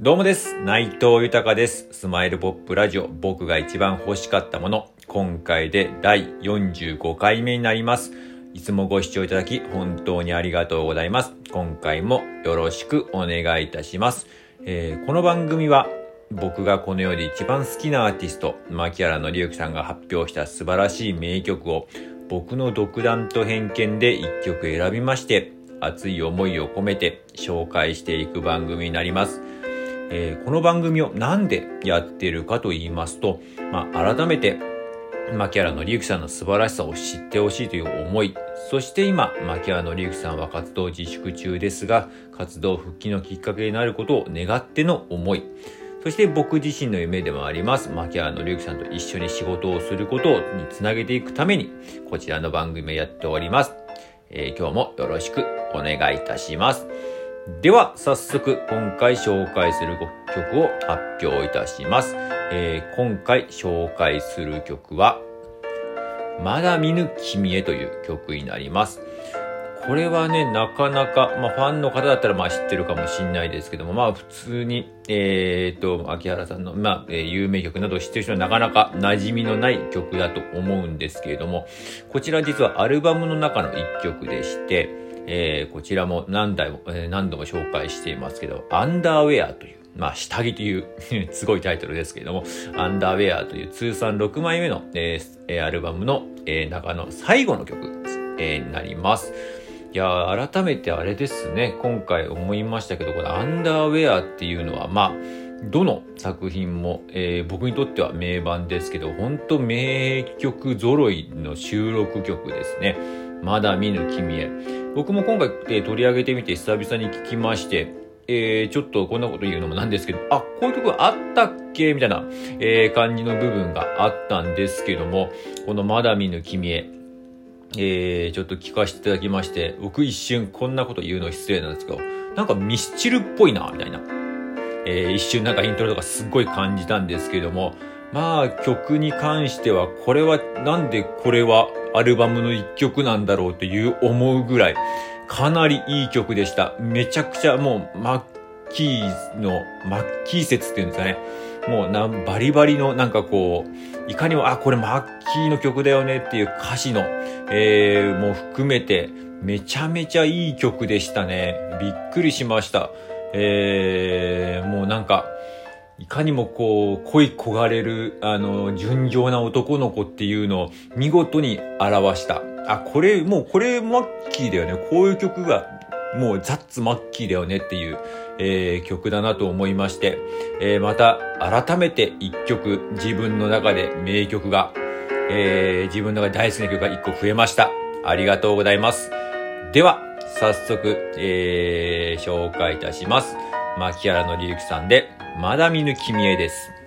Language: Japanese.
どうもです。内藤豊です。スマイルポップラジオ、僕が一番欲しかったもの。今回で第45回目になります。いつもご視聴いただき、本当にありがとうございます。今回もよろしくお願いいたします。えーこの番組は、僕がこの世で一番好きなアーティスト、牧原の之さんが発表した素晴らしい名曲を、僕の独断と偏見で一曲選びまして、熱い思いを込めて紹介していく番組になります。えーこの番組をなんでやっているかと言いますと、まあ、改めて、牧原の之さんの素晴らしさを知ってほしいという思い、そして今、牧原の之さんは活動自粛中ですが、活動復帰のきっかけになることを願っての思い、そして僕自身の夢でもあります、牧原の之さんと一緒に仕事をすることにつなげていくために、こちらの番組をやっております。えー今日もよろしくお願いいたします。では、早速、今回紹介する曲を発表いたします。えー今回紹介する曲は、まだ見ぬ君へという曲になります。これはね、なかなか、まあ、ファンの方だったら、まあ、知ってるかもしんないですけども、まあ、普通に、えー、と、秋原さんの、まあ、えー有名曲など知ってる人はなかなか馴染みのない曲だと思うんですけれども、こちら実はアルバムの中の一曲でして、えーこちらも何台も、えー何度も紹介していますけど、アンダーウェアという、まあ、下着という すごいタイトルですけれども、アンダーウェアという通算6枚目の、えーアルバムの、えー中の最後の曲、えーになります。いや改めてあれですね、今回思いましたけど、このアンダーウェアっていうのは、まあ、どの作品も、えー僕にとっては名盤ですけど、本当名曲揃いの収録曲ですね。まだ見ぬ君へ。僕も今回、え取り上げてみて久々に聞きまして、えーちょっとこんなこと言うのもなんですけど、あ、こういう曲あったっけ？みたいな、えー感じの部分があったんですけども、このまだ見ぬ君へ、えーちょっと聞かせていただきまして、僕一瞬こんなこと言うの失礼なんですけど、なんかミスチルっぽいな、みたいな。えー一瞬なんかイントロとかすっごい感じたんですけども、まあ曲に関しては、これはなんでこれはアルバムの一曲なんだろうという思うぐらい、かなりいい曲でした。めちゃくちゃもう、マッキーの、マッキー説っていうんですかね。もうな、バリバリのなんかこう、いかにも、あ、これマッキーの曲だよねっていう歌詞の、えー、もう含めて、めちゃめちゃいい曲でしたね。びっくりしました。えー、もうなんか、いかにもこう、恋焦がれる、あの、純情な男の子っていうのを見事に表した。あ、これ、もうこれマッキーだよね。こういう曲が、もうザッツマッキーだよねっていう、えー曲だなと思いまして、えーまた改めて一曲自分の中で名曲が、えー自分の中で大好きな曲が一個増えました。ありがとうございます。では、早速、えー紹介いたします。牧原のりゆきさんで、まだ見ぬ君へです。